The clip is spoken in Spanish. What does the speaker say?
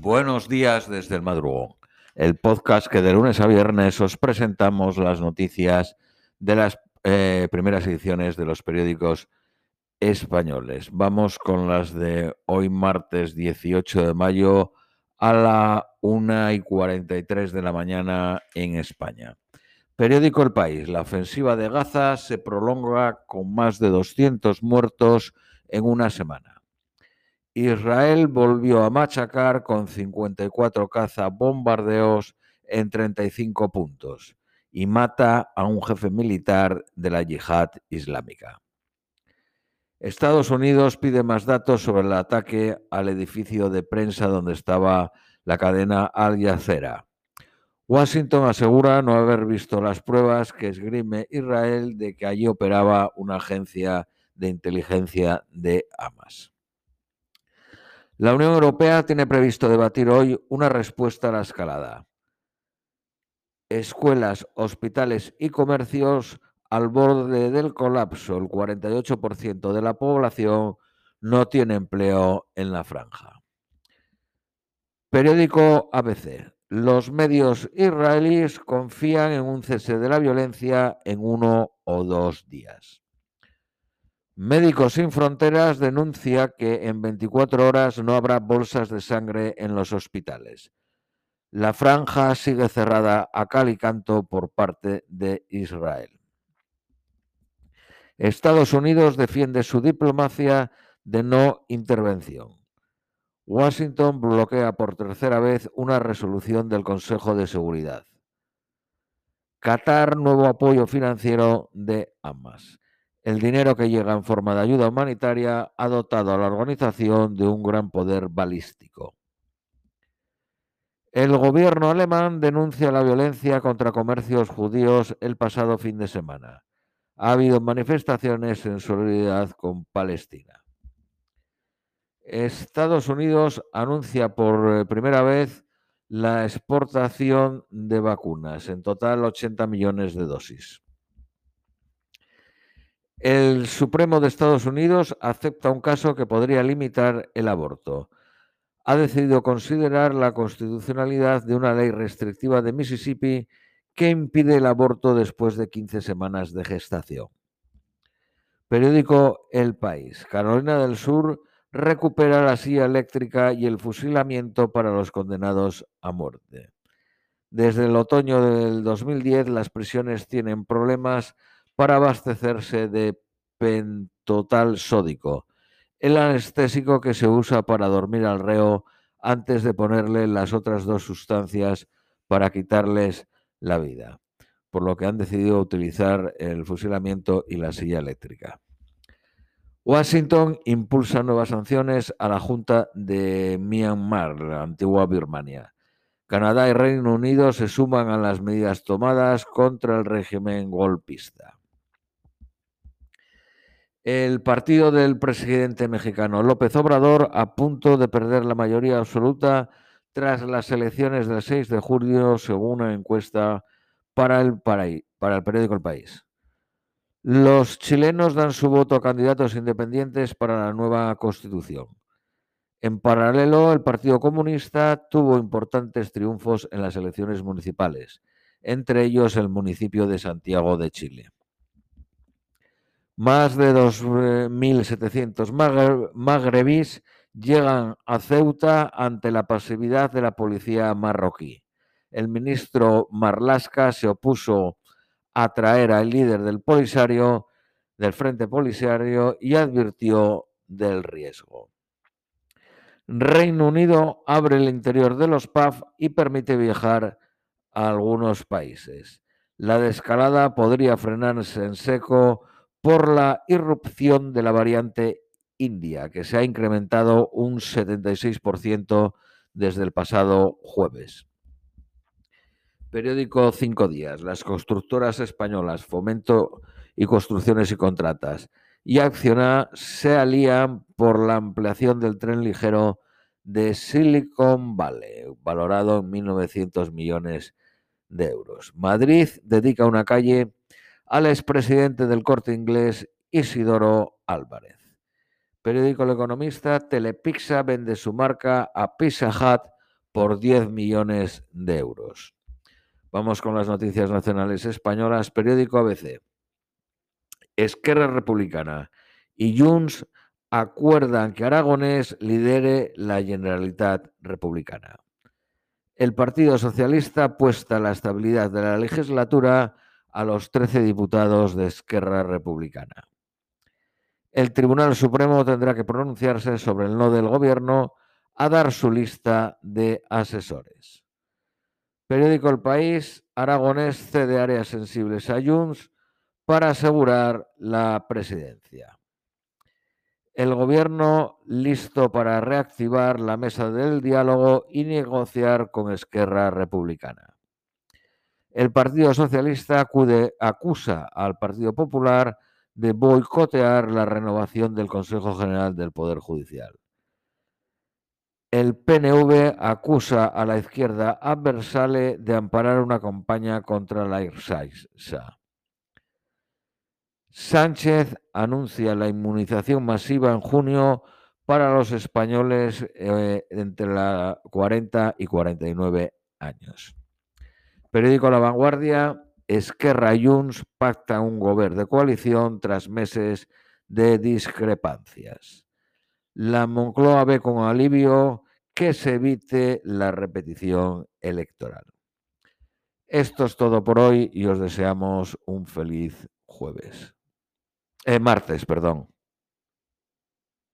Buenos días desde el madrugón, el podcast que de lunes a viernes os presentamos las noticias de las eh, primeras ediciones de los periódicos españoles. Vamos con las de hoy martes 18 de mayo a la 1 y 43 de la mañana en España. Periódico El País. La ofensiva de Gaza se prolonga con más de 200 muertos en una semana. Israel volvió a machacar con 54 bombardeos en 35 puntos y mata a un jefe militar de la yihad islámica. Estados Unidos pide más datos sobre el ataque al edificio de prensa donde estaba la cadena Al Jazeera. Washington asegura no haber visto las pruebas que esgrime Israel de que allí operaba una agencia de inteligencia de Hamas. La Unión Europea tiene previsto debatir hoy una respuesta a la escalada. Escuelas, hospitales y comercios al borde del colapso. El 48% de la población no tiene empleo en la franja. Periódico ABC. Los medios israelíes confían en un cese de la violencia en uno o dos días. Médicos Sin Fronteras denuncia que en 24 horas no habrá bolsas de sangre en los hospitales. La franja sigue cerrada a cal y canto por parte de Israel. Estados Unidos defiende su diplomacia de no intervención. Washington bloquea por tercera vez una resolución del Consejo de Seguridad. Qatar, nuevo apoyo financiero de Hamas. El dinero que llega en forma de ayuda humanitaria ha dotado a la organización de un gran poder balístico. El gobierno alemán denuncia la violencia contra comercios judíos el pasado fin de semana. Ha habido manifestaciones en solidaridad con Palestina. Estados Unidos anuncia por primera vez la exportación de vacunas, en total 80 millones de dosis. El Supremo de Estados Unidos acepta un caso que podría limitar el aborto. Ha decidido considerar la constitucionalidad de una ley restrictiva de Mississippi que impide el aborto después de 15 semanas de gestación. Periódico El País. Carolina del Sur recupera la silla eléctrica y el fusilamiento para los condenados a muerte. Desde el otoño del 2010 las prisiones tienen problemas para abastecerse de pentotal sódico, el anestésico que se usa para dormir al reo antes de ponerle las otras dos sustancias para quitarles la vida, por lo que han decidido utilizar el fusilamiento y la silla eléctrica. Washington impulsa nuevas sanciones a la Junta de Myanmar, la antigua Birmania. Canadá y Reino Unido se suman a las medidas tomadas contra el régimen golpista. El partido del presidente mexicano López Obrador a punto de perder la mayoría absoluta tras las elecciones del 6 de julio, según una encuesta para el, para el periódico El País. Los chilenos dan su voto a candidatos independientes para la nueva constitución. En paralelo, el Partido Comunista tuvo importantes triunfos en las elecciones municipales, entre ellos el municipio de Santiago de Chile. Más de 2.700 magrebís llegan a Ceuta ante la pasividad de la policía marroquí. El ministro Marlasca se opuso a traer al líder del polisario, del Frente Polisario, y advirtió del riesgo. Reino Unido abre el interior de los PAF y permite viajar a algunos países. La descalada podría frenarse en seco por la irrupción de la variante india, que se ha incrementado un 76% desde el pasado jueves. Periódico Cinco Días. Las constructoras españolas Fomento y Construcciones y Contratas y Acciona se alían por la ampliación del tren ligero de Silicon Valley, valorado en 1.900 millones de euros. Madrid dedica una calle al expresidente del corte inglés Isidoro Álvarez. Periódico El Economista, Telepixa vende su marca a Pizza Hut por 10 millones de euros. Vamos con las noticias nacionales españolas. Periódico ABC. Esquerra Republicana y Junts acuerdan que Aragonés lidere la Generalitat Republicana. El Partido Socialista apuesta la estabilidad de la legislatura a los 13 diputados de Esquerra Republicana. El Tribunal Supremo tendrá que pronunciarse sobre el no del Gobierno a dar su lista de asesores. Periódico El País, Aragonés cede áreas sensibles a Junts para asegurar la presidencia. El gobierno listo para reactivar la mesa del diálogo y negociar con Esquerra Republicana. El Partido Socialista acusa al Partido Popular de boicotear la renovación del Consejo General del Poder Judicial. El PNV acusa a la izquierda adversale de amparar una campaña contra la Irsaisa. Sánchez anuncia la inmunización masiva en junio para los españoles eh, entre la 40 y 49 años. Periódico La Vanguardia, Esquerra y Junts pactan un gobierno de coalición tras meses de discrepancias. La Moncloa ve con alivio que se evite la repetición electoral. Esto es todo por hoy y os deseamos un feliz jueves. Eh, martes, perdón.